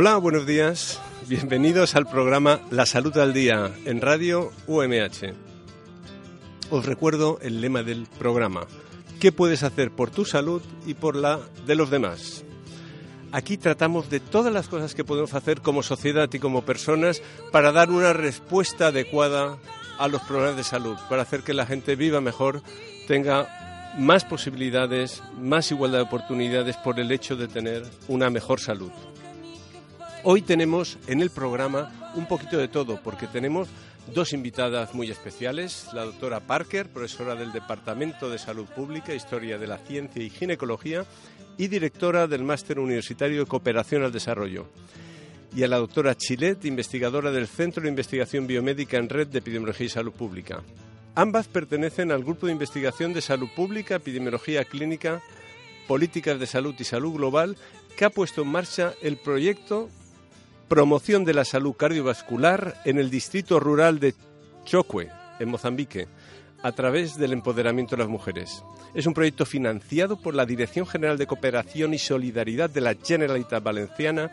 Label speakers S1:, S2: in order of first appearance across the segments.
S1: Hola, buenos días. Bienvenidos al programa La Salud al Día en Radio UMH. Os recuerdo el lema del programa. ¿Qué puedes hacer por tu salud y por la de los demás? Aquí tratamos de todas las cosas que podemos hacer como sociedad y como personas para dar una respuesta adecuada a los problemas de salud, para hacer que la gente viva mejor, tenga más posibilidades, más igualdad de oportunidades por el hecho de tener una mejor salud. Hoy tenemos en el programa un poquito de todo, porque tenemos dos invitadas muy especiales, la doctora Parker, profesora del Departamento de Salud Pública, Historia de la Ciencia y Ginecología, y directora del Máster Universitario de Cooperación al Desarrollo. Y a la doctora Chilet, investigadora del Centro de Investigación Biomédica en Red de Epidemiología y Salud Pública. Ambas pertenecen al Grupo de Investigación de Salud Pública, Epidemiología Clínica, Políticas de Salud y Salud Global, que ha puesto en marcha el proyecto Promoción de la Salud Cardiovascular en el Distrito Rural de Chocue, en Mozambique, a través del empoderamiento de las mujeres. Es un proyecto financiado por la Dirección General de Cooperación y Solidaridad de la Generalitat Valenciana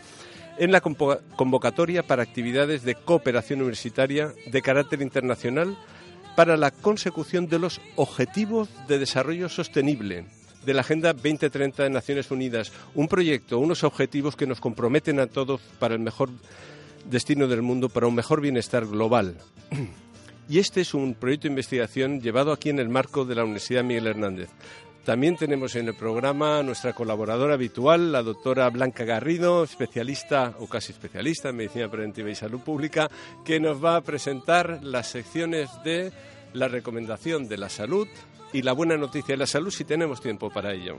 S1: en la convo- convocatoria para actividades de cooperación universitaria de carácter internacional para la consecución de los Objetivos de Desarrollo Sostenible de la Agenda 2030 de Naciones Unidas. Un proyecto, unos objetivos que nos comprometen a todos para el mejor destino del mundo, para un mejor bienestar global. Y este es un proyecto de investigación llevado aquí en el marco de la Universidad Miguel Hernández. También tenemos en el programa a nuestra colaboradora habitual, la doctora Blanca Garrido, especialista o casi especialista en medicina preventiva y salud pública, que nos va a presentar las secciones de la recomendación de la salud y la buena noticia de la salud si tenemos tiempo para ello.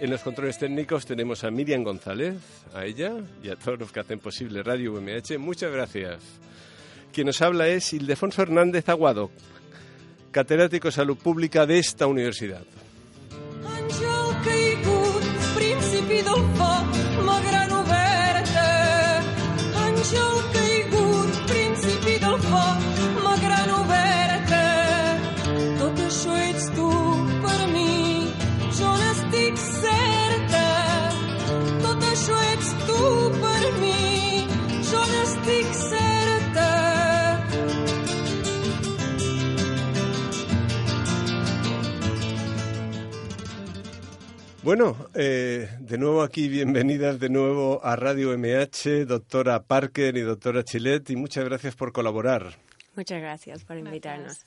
S1: En los controles técnicos tenemos a Miriam González, a ella y a todos los que hacen posible Radio UMH. Muchas gracias. Quien nos habla es Ildefonso Hernández Aguado, catedrático de salud pública de esta universidad. Bueno, eh, de nuevo aquí, bienvenidas de nuevo a Radio MH, doctora Parker y doctora Chilet, y muchas gracias por colaborar.
S2: Muchas gracias por invitarnos.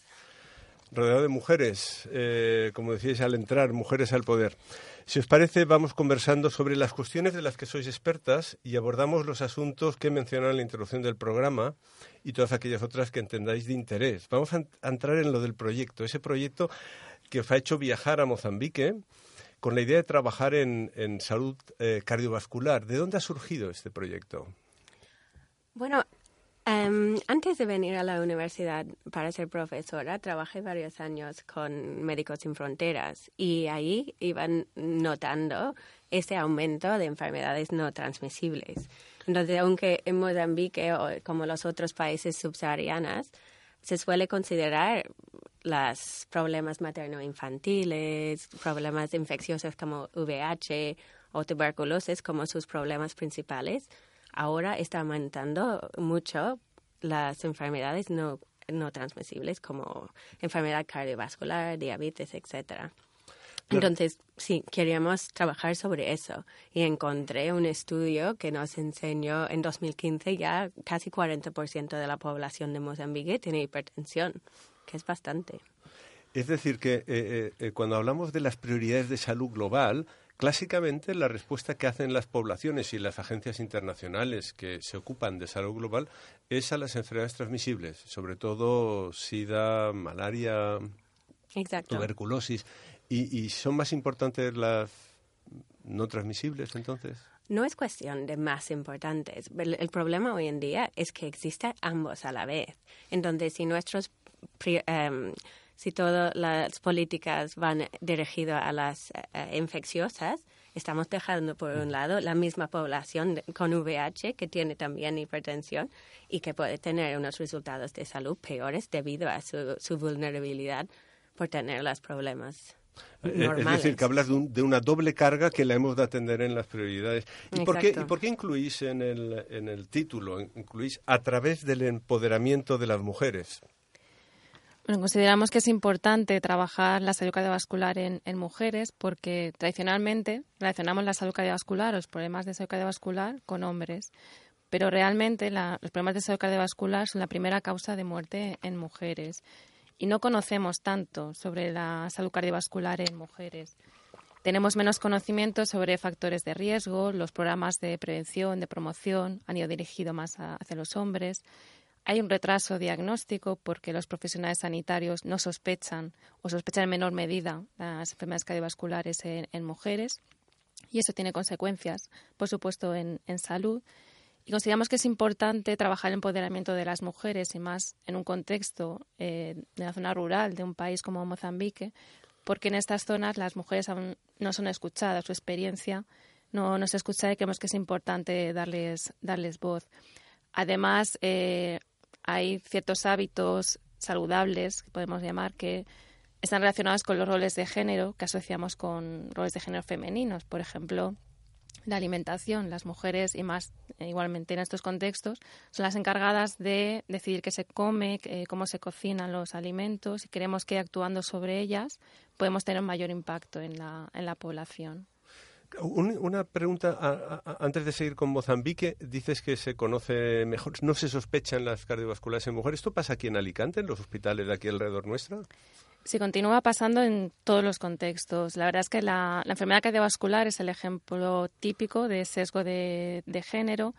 S1: Rodeado de mujeres, eh, como decíais al entrar, mujeres al poder. Si os parece, vamos conversando sobre las cuestiones de las que sois expertas y abordamos los asuntos que he mencionado en la introducción del programa y todas aquellas otras que entendáis de interés. Vamos a, a entrar en lo del proyecto, ese proyecto que os ha hecho viajar a Mozambique con la idea de trabajar en, salud eh, cardiovascular. ¿De dónde ha surgido este proyecto?
S2: Bueno, em, antes de venir a la universidad para ser profesora, trabajé varios años con Médicos Sin Fronteras y ahí iban notando ese aumento de enfermedades no transmisibles. Entonces, aunque en Mozambique como los otros países subsaharianos, se suele considerar los problemas materno-infantiles, problemas infecciosos como VIH o tuberculosis como sus problemas principales, ahora está aumentando mucho las enfermedades no, no transmisibles como enfermedad cardiovascular, diabetes, etcétera. Entonces, sí, queríamos trabajar sobre eso y encontré un estudio que nos enseñó en 2015 ya casi 40% de la población de Mozambique tiene hipertensión, que es bastante.
S1: Es decir, que eh, eh, cuando hablamos de las prioridades de salud global, clásicamente la respuesta que hacen las poblaciones y las agencias internacionales que se ocupan de salud global es a las enfermedades transmisibles, sobre todo SIDA, malaria,
S2: Exacto.
S1: tuberculosis. ¿Y, y son más importantes las no transmisibles entonces?
S2: No es cuestión de más importantes. El, el problema hoy en día es que existen ambos a la vez. Entonces, si nuestros em, si todas las políticas van dirigidas a las eh, infecciosas, estamos dejando por un lado la misma población con VIH que tiene también hipertensión y que puede tener unos resultados de salud peores debido a su, vulnerabilidad por tener los problemas.
S1: Normales. Eh, es decir, que hablas de, una doble carga que la hemos de atender en las prioridades. ¿Y por, qué, ¿Y por qué incluís en el, en el título, incluís a través del empoderamiento de las mujeres?
S3: Bueno, consideramos que es importante trabajar la salud cardiovascular en, mujeres porque tradicionalmente relacionamos la salud cardiovascular o los problemas de salud cardiovascular con hombres. Pero realmente los problemas de salud cardiovascular son la primera causa de muerte en mujeres. Y no conocemos tanto sobre la salud cardiovascular en mujeres. Tenemos menos conocimiento sobre factores de riesgo, los programas de prevención, de promoción han ido dirigidos más hacia los hombres hay un retraso diagnóstico porque los profesionales sanitarios no sospechan o sospechan en menor medida las enfermedades cardiovasculares en, mujeres y eso tiene consecuencias, por supuesto, en, salud. Y consideramos que es importante trabajar el empoderamiento de las mujeres y más en un contexto eh, de la zona rural de un país como Mozambique, porque en estas zonas las mujeres aún no son escuchadas, su experiencia no, no se escucha y creemos que es importante darles, darles voz. Además, eh, hay ciertos hábitos saludables, que podemos llamar, que están relacionados con los roles de género que asociamos con roles de género femeninos. Por ejemplo, la alimentación. Las mujeres, y más igualmente en estos contextos, son las encargadas de decidir qué se come, cómo se cocinan los alimentos y creemos que actuando sobre ellas podemos tener un mayor impacto en la, en la población
S1: una pregunta antes de seguir con Mozambique. Dices que se conoce mejor, no se sospechan las cardiovasculares en mujeres. ¿Esto pasa aquí en Alicante, en los hospitales de aquí alrededor nuestra?
S3: Sí, continúa pasando en todos los contextos. La verdad es que la, enfermedad cardiovascular es el ejemplo típico de sesgo de, género.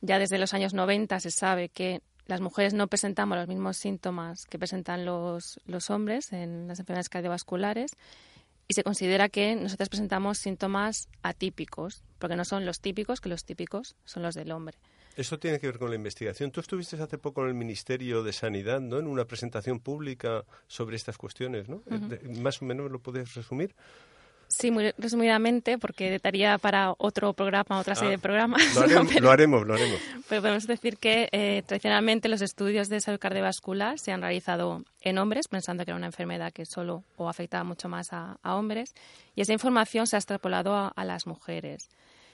S3: Ya desde los años 90 se sabe que las mujeres no presentamos los mismos síntomas que presentan los, los hombres en las enfermedades cardiovasculares y se considera que nosotros presentamos síntomas atípicos, porque no son los típicos, que los típicos son los del hombre.
S1: Eso tiene que ver con la investigación. Tú estuviste hace poco en el Ministerio de Sanidad, ¿no? En una presentación pública sobre estas cuestiones, ¿no? Más o menos lo puedes resumir.
S3: Sí, muy resumidamente, porque daría para otro programa, otra serie de ah, programas.
S1: Lo haremos, lo haremos,
S3: Pero podemos decir que eh, tradicionalmente los estudios de salud cardiovascular se han realizado en hombres, pensando que era una enfermedad que solo o afectaba mucho más a, hombres, y esa información se ha extrapolado a, las mujeres.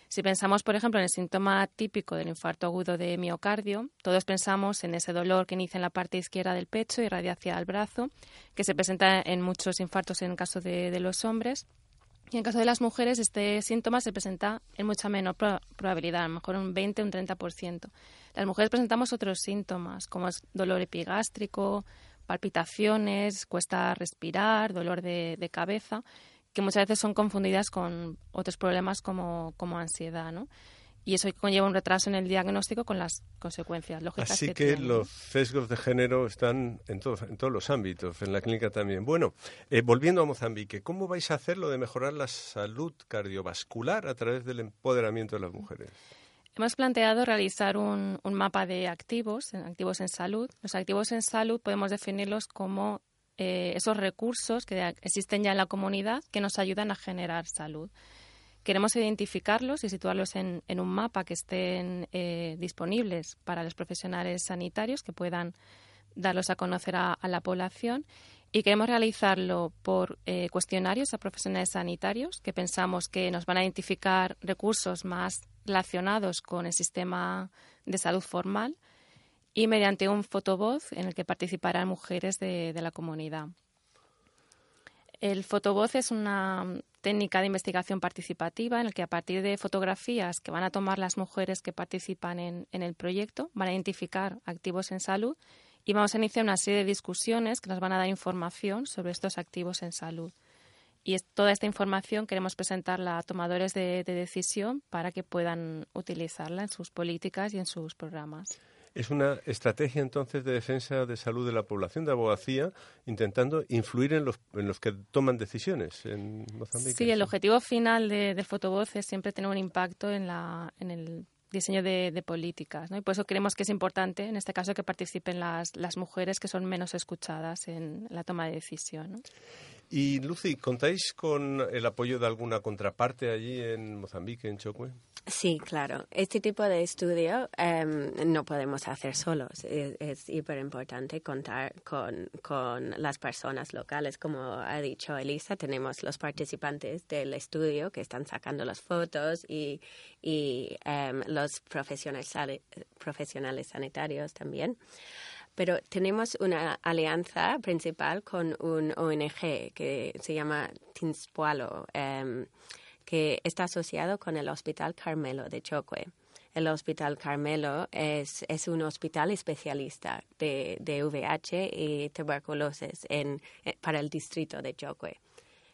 S3: Si pensamos, por ejemplo, en el síntoma típico del infarto agudo de miocardio, todos pensamos en ese dolor que inicia en la parte izquierda del pecho y radia hacia el brazo, que se presenta en muchos infartos en el caso de los hombres y en caso de las mujeres, este síntoma se presenta en mucha menor probabilidad, a lo mejor un 20 o un 30%. Las mujeres presentamos otros síntomas, como es dolor epigástrico, palpitaciones, cuesta respirar, dolor de, cabeza, que muchas veces son confundidas con otros problemas como, como ansiedad, ¿no? y eso conlleva un retraso en el diagnóstico con las consecuencias lógicas.
S1: Así que, los sesgos de género están en todos, en todos los ámbitos, en la clínica también. Bueno, eh, volviendo a Mozambique, ¿cómo vais a hacer lo de mejorar la salud cardiovascular a través del empoderamiento de las mujeres?
S3: Hemos planteado realizar un, mapa de activos, activos en salud. Los activos en salud podemos definirlos como eh, esos recursos que existen ya en la comunidad que nos ayudan a generar salud. Queremos identificarlos y situarlos en, un mapa que estén eh, disponibles para los profesionales sanitarios que puedan darlos a conocer a, la población y queremos realizarlo por eh, cuestionarios a profesionales sanitarios que pensamos que nos van a identificar recursos más relacionados con el sistema de salud formal y mediante un fotovoz en el que participarán mujeres de la comunidad. El fotovoz es una técnica de investigación participativa en la que a partir de fotografías que van a tomar las mujeres que participan en, el proyecto van a identificar activos en salud y vamos a iniciar una serie de discusiones que nos van a dar información sobre estos activos en salud. Y toda esta información queremos presentarla a tomadores de decisión para que puedan utilizarla en sus políticas y en sus programas.
S1: Es una estrategia entonces de defensa de salud de la población, de abogacía, intentando influir en los, que toman decisiones en Mozambique.
S3: Sí, el objetivo final de, de Fotovoz es siempre tener un impacto en, la, en el diseño de, políticas. ¿no? Y por eso creemos que es importante, en este caso, que participen las, las mujeres que son menos escuchadas en la toma de decisión.
S1: Y Lucy, ¿contáis con el apoyo de alguna contraparte allí en Mozambique, en Chocue?
S2: Sí, claro. Este tipo de estudio em, no podemos hacer solos. Es, hiper importante contar con, con, las personas locales. Como ha dicho Elisa, tenemos los participantes del estudio que están sacando las fotos y, y em, los profesionales, profesionales sanitarios también pero tenemos una alianza principal con un ONG que se llama Tinspualo, em, que está asociado con el Hospital Carmelo de Chocue. El Hospital Carmelo es, un hospital especialista de, de VIH y tuberculosis en, eh, para el distrito de Chocue.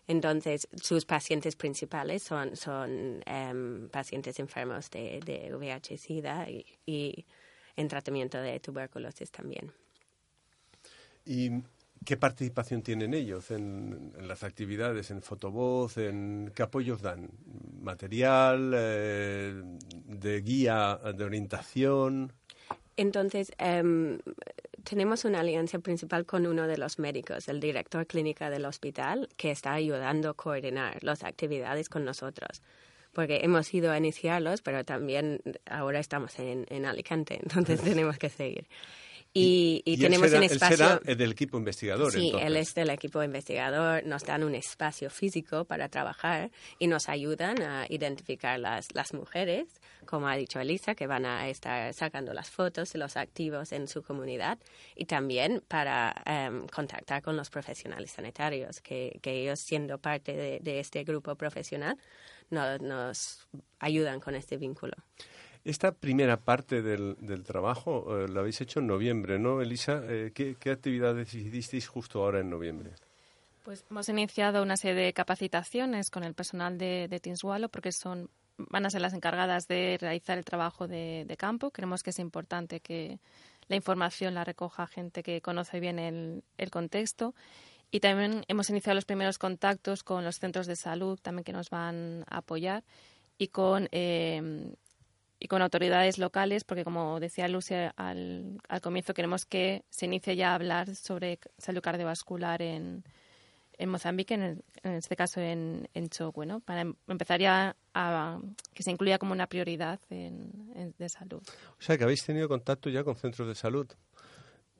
S2: Entonces, sus pacientes principales son, son em, pacientes enfermos de, de VIH-Sida y en tratamiento de tuberculosis también.
S1: ¿Y qué participación tienen ellos en, las actividades, en fotovoz, en qué apoyos dan? ¿Material, eh, de guía, de orientación?
S2: Entonces, em, tenemos una alianza principal con uno de los médicos, el director clínica del hospital, que está ayudando a coordinar las actividades con nosotros porque hemos ido a iniciarlos, pero también ahora estamos en, en Alicante, entonces tenemos que seguir. Y, tenemos un espacio.
S1: Él del equipo investigador.
S2: Sí, él es del equipo investigador. Nos dan un espacio físico para trabajar y nos ayudan a identificar las, las mujeres, como ha dicho Elisa, que van a estar sacando las fotos de los activos en su comunidad y también para em, contactar con los profesionales sanitarios, que, que ellos, siendo parte de, de este grupo profesional, nos ayudan con este vínculo.
S1: Esta primera parte del, del trabajo eh, la habéis hecho en noviembre, ¿no, Elisa? Eh, ¿qué, ¿qué, actividades hicisteis justo ahora en noviembre?
S3: Pues hemos iniciado una serie de capacitaciones con el personal de, de porque son van a ser las encargadas de realizar el trabajo de, de, campo. Creemos que es importante que la información la recoja gente que conoce bien el, el contexto. Y también hemos iniciado los primeros contactos con los centros de salud, también que nos van a apoyar, y con eh, y con autoridades locales, porque como decía Lucia al, al comienzo, queremos que se inicie ya a hablar sobre salud cardiovascular en, en Mozambique, en, este caso en, en Chocue, ¿no? para em, empezar ya a que se incluya como una prioridad en, de salud.
S1: O sea, que habéis tenido contacto ya con centros de salud.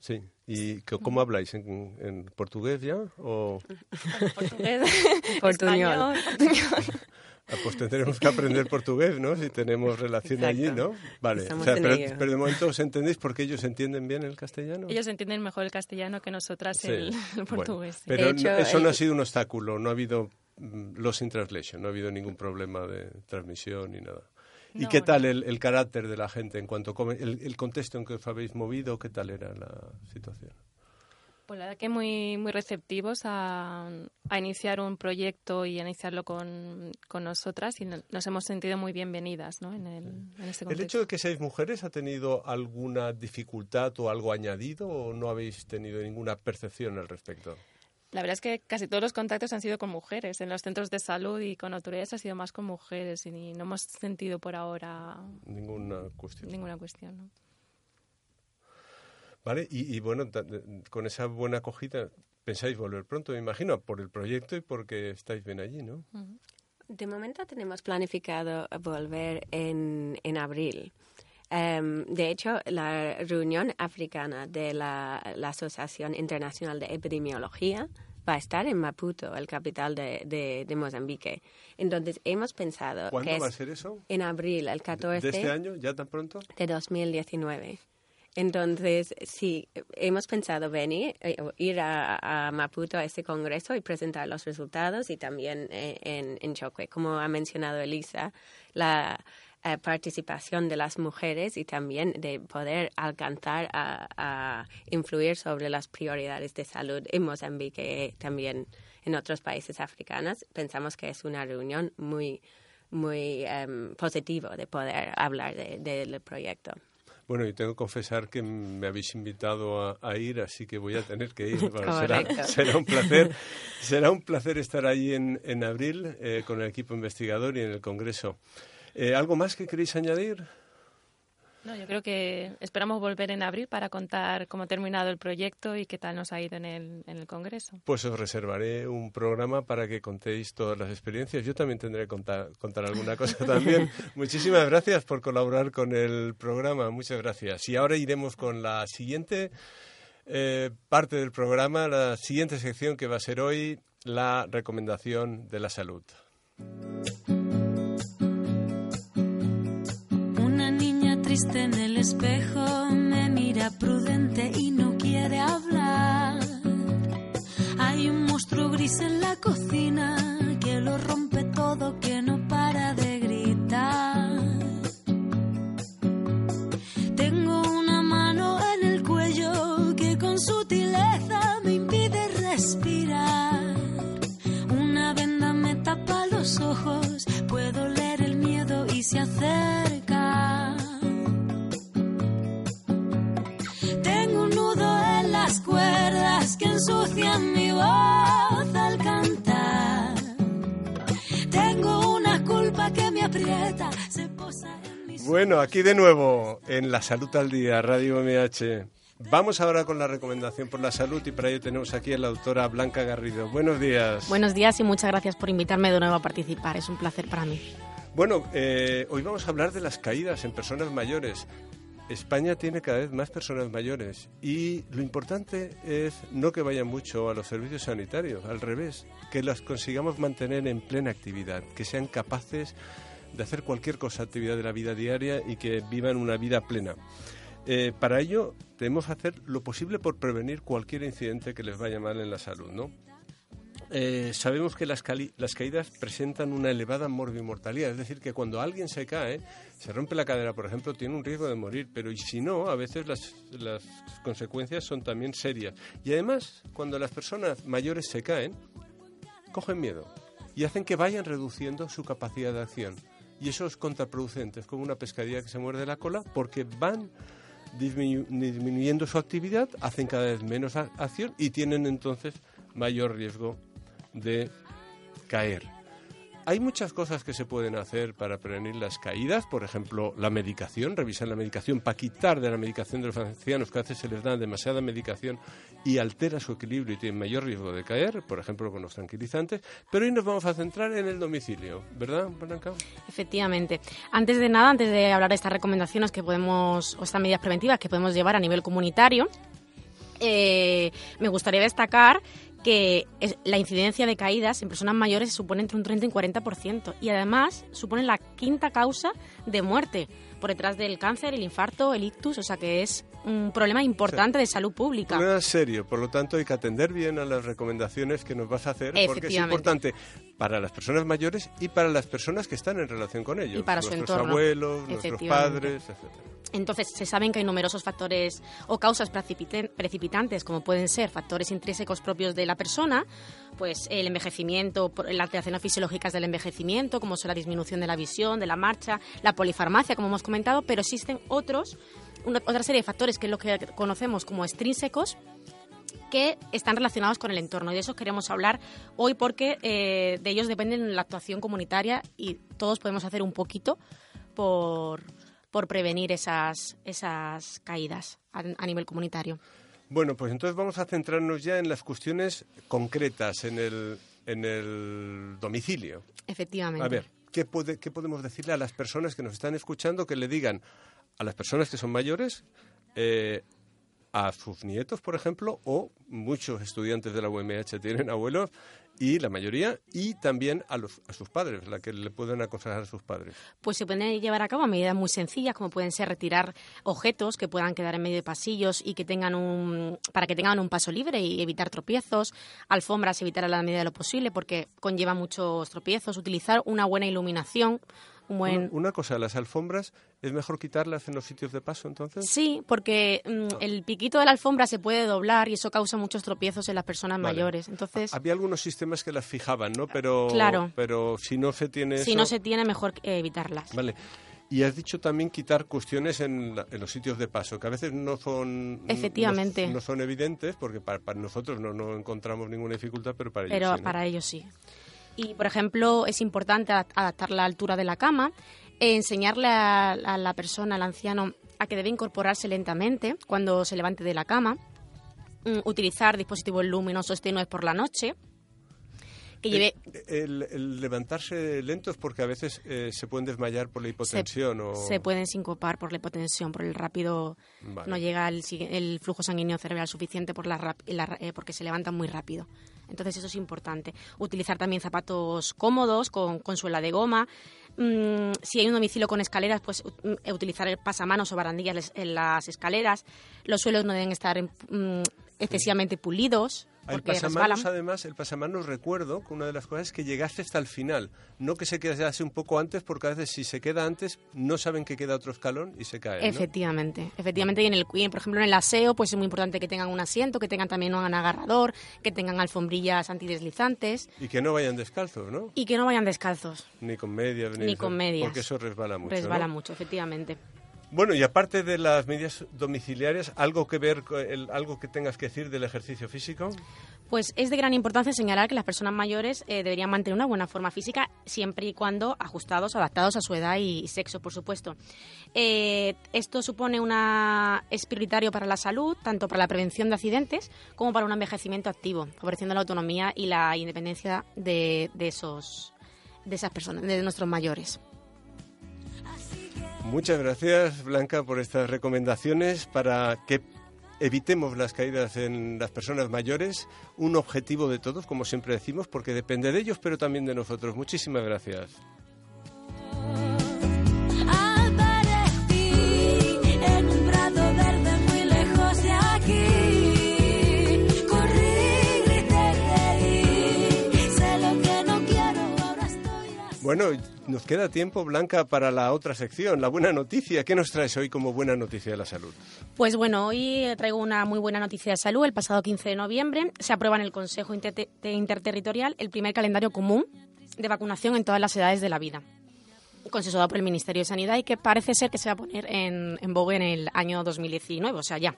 S1: Sí. ¿Y cómo habláis? ¿En, en portugués ya? O...
S3: Portugués, portuñol.
S1: Pues tendremos que aprender portugués, ¿no? Si tenemos relación allí, ¿no? Vale. pero, de momento os entendéis porque ellos entienden bien el castellano.
S3: Ellos entienden mejor el castellano que nosotras el, portugués.
S1: pero eso no ha sido un obstáculo, no ha habido mm, los in translation, no ha habido ningún problema de transmisión ni nada. ¿Y qué tal el, el, carácter de la gente en cuanto come, el, el contexto en que os habéis movido? ¿Qué tal era la situación?
S3: Pues la verdad que muy, muy receptivos a, a iniciar un proyecto y a iniciarlo con, con, nosotras y nos hemos sentido muy bienvenidas ¿no? en, el, en este contexto.
S1: ¿El hecho de que seáis mujeres ha tenido alguna dificultad o algo añadido o no habéis tenido ninguna percepción al respecto?
S3: La verdad es que casi todos los contactos han sido con mujeres. En los centros de salud y con autoridades ha sido más con mujeres y no hemos sentido por ahora
S1: ninguna cuestión.
S3: Ninguna cuestión, ¿no?
S1: Vale, y, bueno, con esa buena acogida, pensáis volver pronto, me imagino, por el proyecto y porque estáis bien allí, ¿no?
S2: De momento tenemos planificado volver en, en abril. Um, de hecho, la reunión africana de la, la, Asociación Internacional de Epidemiología va a estar en Maputo, el capital de, de, de Mozambique. Entonces, hemos pensado
S1: ¿Cuándo va a ser eso?
S2: En abril, el 14
S1: ¿De este año? ¿Ya tan pronto?
S2: De 2019. Entonces, sí, hemos pensado venir, eh, ir a, Maputo a este congreso y presentar los resultados y también eh, en, en Chocue. Como ha mencionado Elisa, la eh, participación de las mujeres y también de poder alcanzar a, influir sobre las prioridades de salud en Mozambique también en otros países africanos. Pensamos que es una reunión muy, muy um, positiva de poder hablar del proyecto.
S1: Bueno, y tengo que confesar que me habéis invitado a, ir, así que voy a tener que ir. será, un placer, será un placer estar allí en, en abril eh, con el equipo investigador y en el Congreso. Eh, ¿Algo más que queréis añadir?
S3: No, yo creo que esperamos volver en abril para contar cómo ha terminado el proyecto y qué tal nos ha ido en el, en el Congreso.
S1: Pues os reservaré un programa para que contéis todas las experiencias. Yo también tendré que contar, contar alguna cosa también. Muchísimas gracias por colaborar con el programa. Muchas gracias. Y ahora iremos con la siguiente eh, parte del programa, la siguiente sección que va a ser hoy la recomendación de la salud.
S4: En el espejo me mira prudente y no quiere hablar. Hay un monstruo gris en la cocina que lo rompe todo, que no aprieta, se posa en mis
S1: Bueno, aquí de nuevo en La Salud al Día, Radio MH. Vamos ahora con la recomendación por la salud y para ello tenemos aquí a la doctora Blanca Garrido. Buenos días.
S5: Buenos días y muchas gracias por invitarme de nuevo a participar. Es un placer para mí.
S1: Bueno, eh, hoy vamos a hablar de las caídas en personas mayores. España tiene cada vez más personas mayores y lo importante es no que vayan mucho a los servicios sanitarios, al revés, que las consigamos mantener en plena actividad, que sean capaces de hacer cualquier cosa, actividad de la vida diaria y que vivan una vida plena. Eh, para ello debemos hacer lo posible por prevenir cualquier incidente que les vaya mal en la salud, ¿no? Eh, sabemos que las caídas presentan una elevada morbimortalidad, es decir, que cuando alguien se cae, se rompe la cadera, por ejemplo, tiene un riesgo de morir, pero y si no, a veces las, las consecuencias son también serias. Y además, cuando las personas mayores se caen, cogen miedo y hacen que vayan reduciendo su capacidad de acción. Y eso es contraproducente, es como una pescadilla que se muerde la cola porque van disminu- disminuyendo su actividad, hacen cada vez menos acción y tienen entonces mayor riesgo de caer. Hay muchas cosas que se pueden hacer para prevenir las caídas, por ejemplo, la medicación, revisar la medicación para quitar de la medicación de los ancianos que a veces se les da demasiada medicación y altera su equilibrio y tienen mayor riesgo de caer, por ejemplo, con los tranquilizantes. Pero hoy nos vamos a centrar en el domicilio, ¿verdad, Blanca?
S5: Efectivamente. Antes de nada, antes de hablar de estas recomendaciones que podemos, o estas medidas preventivas que podemos llevar a nivel comunitario, eh, me gustaría destacar que es- la incidencia de caídas en personas mayores supone entre un 30 y un 40% y además supone la quinta causa de muerte por detrás del cáncer, el infarto, el ictus, o sea que es un problema importante de salud pública.
S1: problema serio, por lo tanto hay que atender bien a las recomendaciones que nos vas a hacer porque es importante para las personas mayores y para las personas que están en relación con ellos,
S5: Y para su
S1: nuestros
S5: entorno.
S1: abuelos, nuestros padres, etcétera.
S5: Entonces, se saben que hay numerosos factores o causas precipitantes, como pueden ser factores intrínsecos propios de la persona, pues el envejecimiento, las alteraciones fisiológicas del envejecimiento, como son la disminución de la visión, de la marcha, la polifarmacia, como hemos comentado, pero existen otros, una- otra serie de factores que es lo que conocemos como extrínsecos, que están relacionados con el entorno. Y de eso queremos hablar hoy porque eh, de ellos depende la actuación comunitaria y todos podemos hacer un poquito por, por prevenir esas, esas caídas a, a nivel comunitario.
S1: Bueno, pues entonces vamos a centrarnos ya en las cuestiones concretas, en el, en el domicilio.
S5: Efectivamente.
S1: A ver, ¿qué, puede, ¿qué podemos decirle a las personas que nos están escuchando que le digan a las personas que son mayores, eh, a sus nietos, por ejemplo, o muchos estudiantes de la UMH tienen abuelos, y la mayoría, y también a, los, a sus padres, la que le pueden aconsejar a sus padres.
S5: Pues se pueden llevar a cabo medidas muy sencillas, como pueden ser retirar objetos que puedan quedar en medio de pasillos y que tengan un, para que tengan un paso libre y evitar tropiezos, alfombras evitar a la medida de lo posible porque conlleva muchos tropiezos, utilizar una buena iluminación, un buen
S1: Una, una cosa, las alfombras, ¿es mejor quitarlas en los sitios de paso entonces?
S5: Sí, porque mm, el piquito de la alfombra se puede doblar y eso causa muchos tropiezos en las personas
S1: Vale.
S5: mayores. Entonces,
S1: Había algunos sistemas que las fijaban, ¿no? Pero,
S5: Claro.
S1: pero si no se tiene
S5: si
S1: eso-
S5: no se tiene, mejor eh, evitarlas.
S1: Vale. Y has dicho también quitar cuestiones en, la- en los sitios de paso, que a veces no son,
S5: Efectivamente.
S1: no, no son evidentes, porque para, para nosotros no, no encontramos ninguna dificultad, pero para ellos
S5: pero
S1: sí, ¿no?
S5: para ellos sí. Y, por ejemplo, es importante adap- adaptar la altura de la cama, Eh, enseñarle a, a la persona, al anciano, a que debe incorporarse lentamente cuando se levante de la cama, mm, utilizar dispositivos luminosos tenues por la noche, que lleve
S1: Eh, El, el levantarse lento es porque a veces eh, se pueden desmayar por la hipotensión o...
S5: se pueden sincopar por la hipotensión, por el rápido,
S1: Vale.
S5: no llega el, flujo sanguíneo cerebral suficiente por la, la- eh, porque se levantan muy rápido. Entonces eso es importante. Utilizar también zapatos cómodos, con, con suela de goma. Mm, si hay un domicilio con escaleras, pues mm, utilizar pasamanos o barandillas en las escaleras. Los suelos no deben estar mm, excesivamente pulidos.
S1: El pasamanos, además, el pasamanos recuerdo que una de las cosas es que llegaste hasta el final, no que se quedase un poco antes, porque a veces si se queda antes no saben que queda otro escalón y se cae. ¿no?
S5: Efectivamente, efectivamente. Y, en el, y, por ejemplo, en el aseo, pues es muy importante que tengan un asiento, que tengan también un agarrador, que tengan alfombrillas antideslizantes
S1: Y que no vayan descalzos, ¿no?
S5: y que no vayan descalzos.
S1: Ni con medias. Ni,
S5: Ni con medias.
S1: Porque eso resbala mucho.
S5: Resbala
S1: ¿no?
S5: mucho, efectivamente.
S1: Bueno, y aparte de las medidas domiciliarias, ¿algo que ver, algo que tengas que decir del ejercicio físico?
S5: Pues es de gran importancia señalar que las personas mayores eh, deberían mantener una buena forma física siempre y cuando ajustados, adaptados a su edad y, sexo, por supuesto. Eh, esto supone una es prioritario para la salud, tanto para la prevención de accidentes como para un envejecimiento activo, favoreciendo la autonomía y la independencia de, de esos de esas personas, de nuestros mayores.
S1: Muchas gracias, Blanca, por estas recomendaciones para que evitemos las caídas en las personas mayores, un objetivo de todos, como siempre decimos, porque depende de ellos, pero también de nosotros. Muchísimas gracias. Bueno, nos queda tiempo, Blanca, para la otra sección, la buena noticia. ¿Qué nos traes hoy como buena noticia de la salud?
S5: Pues bueno, hoy traigo una muy buena noticia de salud. El pasado 15 de noviembre se aprueba en el Consejo Interte- Interterritorial el primer calendario común de vacunación en todas las edades de la vida, consensuado por el Ministerio de Sanidad y que parece ser que se va a poner en, en vogue en el año 2019, o sea, ya.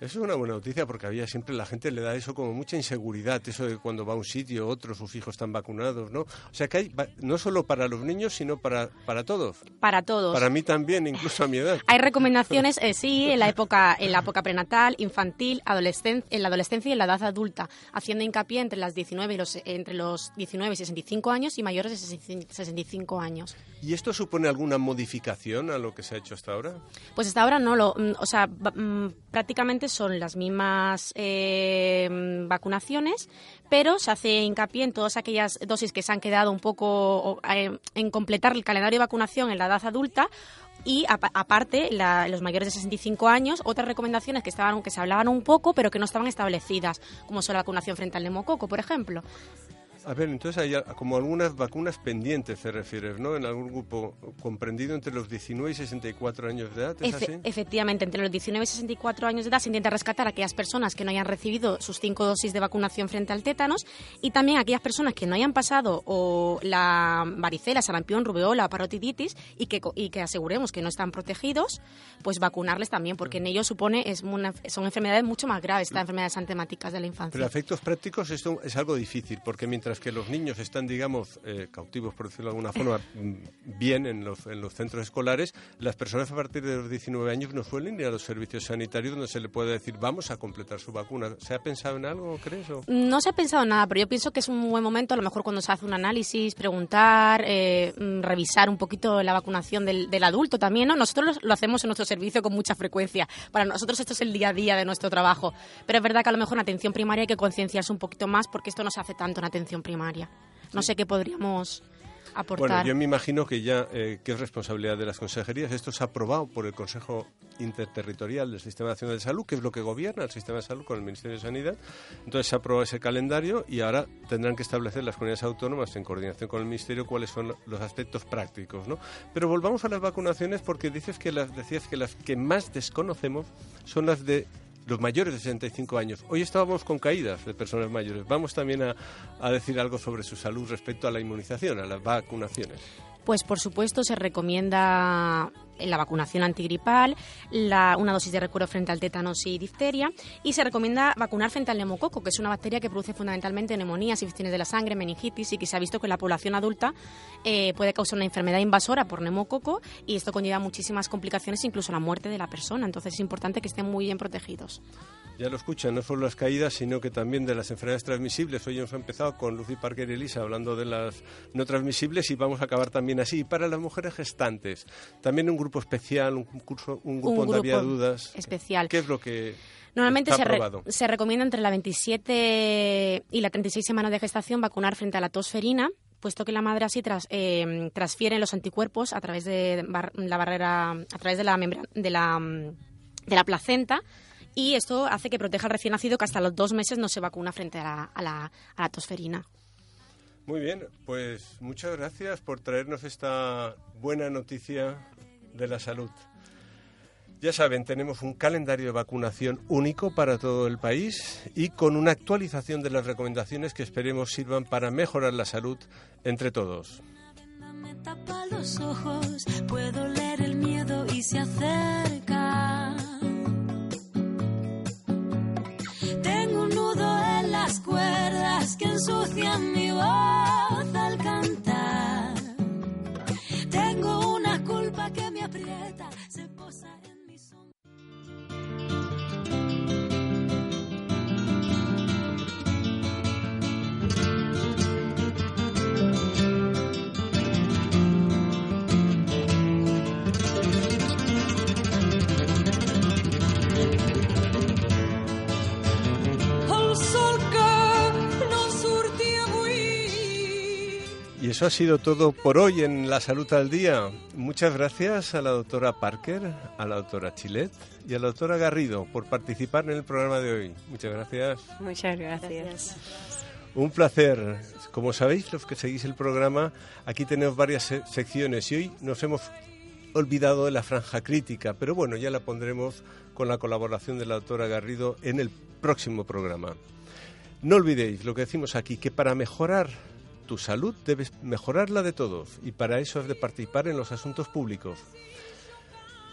S1: Eso es una buena noticia porque había siempre la gente le da eso como mucha inseguridad, eso de cuando va a un sitio, otros sus hijos están vacunados, ¿no? O sea que hay, no solo para los niños, sino para, para todos.
S5: Para todos.
S1: Para mí también, incluso a mi edad.
S5: Hay recomendaciones, eh, sí, en la época, en la época prenatal, infantil, adolescen- en la adolescencia y en la edad adulta, haciendo hincapié entre las 19 y los, entre los 19 y 65 años y mayores de 65 años.
S1: ¿Y esto supone alguna modificación a lo que se ha hecho hasta ahora?
S5: Pues hasta ahora no, lo, mm, o sea, va- son las mismas eh, vacunaciones, pero se hace hincapié en todas aquellas dosis que se han quedado un poco eh, en completar el calendario de vacunación en la edad adulta. Y apa- aparte, la- los mayores de 65 años, otras recomendaciones que estaban que se hablaban un poco, pero que no estaban establecidas, como son la vacunación frente al neumococo, por ejemplo.
S1: A ver, entonces hay como algunas vacunas pendientes, te refieres, ¿no? En algún grupo comprendido entre los 19 y 64 años de edad, ¿es
S5: Efe-
S1: así?
S5: efectivamente, entre los 19 y 64 años de edad se intenta rescatar a aquellas personas que no hayan recibido sus cinco dosis de vacunación frente al tétanos y también a aquellas personas que no hayan pasado o la varicela, sarampión, rubeola parotiditis y que, y que aseguremos que no están protegidos, pues vacunarles también, porque en ello supone es una- son enfermedades mucho más graves, estas enfermedades antemáticas de la infancia.
S1: Pero efectos prácticos esto es algo difícil, porque mientras que los niños están, digamos, eh, cautivos, por decirlo de alguna forma, mm, bien en los, en los centros escolares, las personas a partir de los 19 años no suelen ir a los servicios sanitarios donde se le puede decir, vamos a completar su vacuna. ¿Se ha pensado en algo, crees?
S5: No se ha pensado nada, pero yo pienso que es un buen momento, a lo mejor cuando se hace un análisis, preguntar, eh, mm, revisar un poquito la vacunación del, adulto también, ¿no? Nosotros lo hacemos en nuestro servicio con mucha frecuencia. Para nosotros esto es el día a día de nuestro trabajo. Pero es verdad que a lo mejor en atención primaria hay que concienciarse un poquito más porque esto no se hace tanto en atención primaria. No sé qué podríamos aportar.
S1: Bueno, yo me imagino que ya, eh, que es responsabilidad de las consejerías, esto se ha aprobado por el Consejo Interterritorial del Sistema Nacional de Salud, que es lo que gobierna el Sistema de Salud con el Ministerio de Sanidad. Entonces se ha aprobado ese calendario y ahora tendrán que establecer las comunidades autónomas en coordinación con el Ministerio cuáles son los aspectos prácticos, ¿no? Pero volvamos a las vacunaciones porque dices que las, decías que las que más desconocemos son las de los mayores de 65 años. Hoy estábamos con caídas de personas mayores. Vamos también a, a decir algo sobre su salud respecto a la inmunización, a las vacunaciones.
S5: Pues por supuesto se recomienda la vacunación antigripal, una dosis de recuerdo frente al tétanos y difteria y se recomienda vacunar frente al neumococo, que es una bacteria que produce fundamentalmente neumonías, infecciones de la sangre, meningitis y que se ha visto que en la población adulta eh, puede causar una enfermedad invasora por neumococo y esto conlleva muchísimas complicaciones, incluso la muerte de la persona. Entonces es importante que estén muy bien protegidos.
S1: Ya lo escuchan, no solo las caídas, sino que también de las enfermedades transmisibles. Hoy hemos empezado con Lucy Parker y Elisa hablando de las no transmisibles y vamos a acabar también así. Y para las mujeres gestantes, también un grupo especial, un, curso, un grupo donde había dudas.
S5: Especial.
S1: ¿Qué es lo que
S5: Normalmente se, se, recomienda entre la 27 y la 36 semanas de gestación vacunar frente a la tosferina, puesto que la madre así tras, eh, transfiere los anticuerpos a través de la barrera, a través de la de la, de la placenta y esto hace que proteja al recién nacido que hasta los dos meses no se vacuna frente a la, a tosferina.
S1: Muy bien, pues muchas gracias por traernos esta buena noticia de la salud. Ya saben, tenemos un calendario de vacunación único para todo el país y con una actualización de las recomendaciones que esperemos sirvan para mejorar la salud entre todos. los ojos, puedo leer el miedo y se acerca. Ensucian mi voz al cantar. Tengo una culpa que me aprieta, se posa Y eso ha sido todo por hoy en La Salud al Día. Muchas gracias a la doctora Parker, a la doctora Chilet y a la doctora Garrido por participar en el programa de hoy. Muchas gracias.
S2: Muchas gracias.
S1: Un placer. Como sabéis, los que seguís el programa, aquí tenemos varias secciones y hoy nos hemos olvidado de la franja crítica, pero bueno, ya la pondremos con la colaboración de la doctora Garrido en el próximo programa. No olvidéis lo que decimos aquí, que para mejorar tu salud debes mejorar la de todos y para eso has de participar en los asuntos públicos.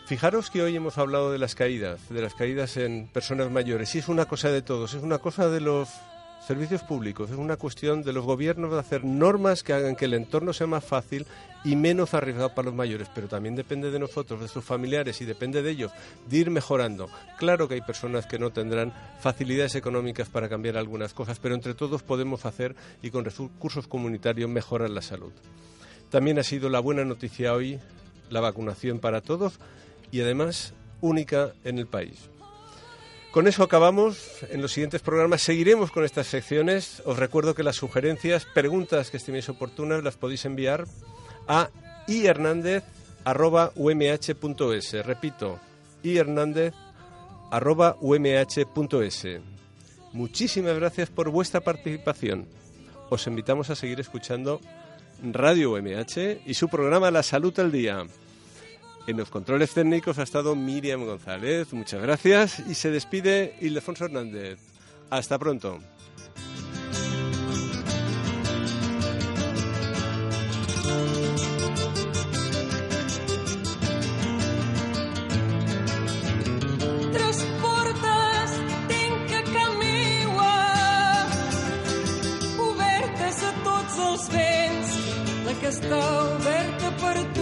S1: Fijaros que hoy hemos hablado de las caídas, de las caídas en personas mayores, y es una cosa de todos, es una cosa de los servicios públicos, es una cuestión de los gobiernos de hacer normas que hagan que el entorno sea más fácil y menos arriesgado para los mayores, pero también depende de nosotros, de sus familiares y depende de ellos, de ir mejorando. Claro que hay personas que no tendrán facilidades económicas para cambiar algunas cosas, pero entre todos podemos hacer y con recursos comunitarios mejorar la salud. También ha sido la buena noticia hoy la vacunación para todos y además única en el país. Con eso acabamos. En los siguientes programas seguiremos con estas secciones. Os recuerdo que las sugerencias, preguntas que estiméis oportunas las podéis enviar a ihernandez.umh.es. Repito, ihernandez.umh.es. Muchísimas gracias por vuestra participación. Os invitamos a seguir escuchando Radio UMH y su programa La Salud al Día. En los controles técnicos ha estado Miriam González, muchas gracias, y se despide Ildefonso Hernández. Hasta pronto. que oberta per